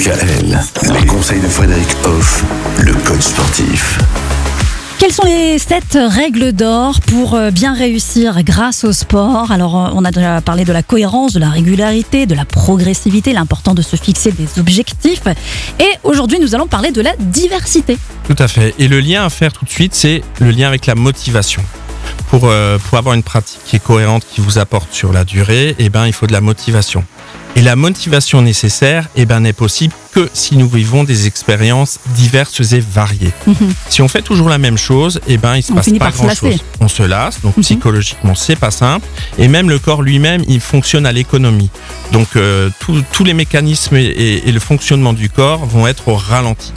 DKL, les conseils de Frédéric Hoff, le coach sportif. Quelles sont les sept règles d'or pour euh, bien réussir grâce au sport? Alors, euh, on a déjà parlé de la cohérence, de la régularité, de la progressivité, l'important de se fixer des objectifs. Et aujourd'hui, nous allons parler de la diversité. Tout à fait. Et le lien à faire tout de suite, c'est le lien avec la motivation. Pour, euh, pour avoir une pratique qui est cohérente, qui vous apporte sur la durée, eh ben, il faut de la motivation. Et la motivation nécessaire eh ben, n'est possible que si nous vivons des expériences diverses et variées. Si on fait toujours la même chose, eh ben, il se On passe pas par se grand chose. lasser. On se lasse, donc Mhm. psychologiquement, c'est pas simple. Et même le corps lui-même, il fonctionne à l'économie. Donc, euh, tous- tous les mécanismes et, et- et le fonctionnement du corps vont être au ralenti.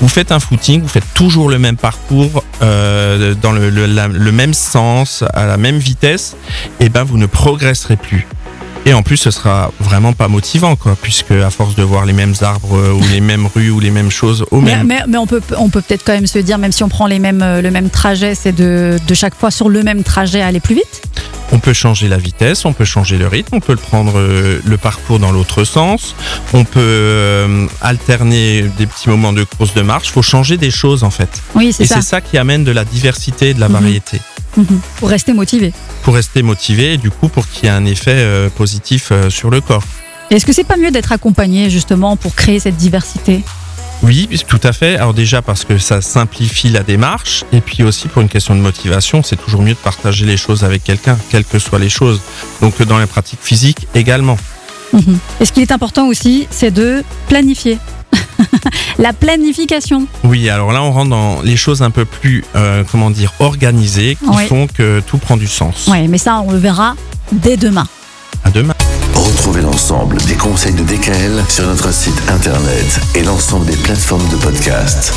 Vous faites un footing, vous faites toujours le même parcours, euh, dans le, le- la- le même sens, à la même vitesse, et ben vous ne progresserez plus. Et en plus, ce sera vraiment pas motivant, quoi, puisque à force de voir les mêmes arbres euh, ou les mêmes rues ou les mêmes choses au Mais, même. mais- mais on peut, on peut peut-être quand même se dire, même si on prend les mêmes, euh, le même trajet, c'est de, de chaque fois sur le même trajet aller plus vite? On peut changer la vitesse, on peut changer le rythme, on peut le prendre euh, le parcours dans l'autre sens, on peut alterner des petits moments de course de marche. faut changer des choses en fait. Oui, c'est Et ça. c'est ça qui amène de la diversité et de la Mhm. variété. Mhm. Pour rester motivé. Pour rester motivé et du coup pour qu'il y ait un effet euh, positif euh, sur le corps. Est-ce que c'est pas mieux d'être accompagné justement pour créer cette diversité? Oui, tout à fait. Alors déjà parce que ça simplifie la démarche et puis aussi pour une question de motivation, c'est toujours mieux de partager les choses avec quelqu'un, quelles que soient les choses. Donc dans les pratiques physiques également. Mhm. Et ce qui est important aussi, c'est de planifier? La planification. Oui, alors là on rentre dans les choses un peu plus, euh, comment dire, organisées qui Oui. font que tout prend du sens. Ouais, mais ça, on le verra dès demain. À demain. Retrouvez l'ensemble des conseils de DKL sur notre site internet et l'ensemble des plateformes de podcast.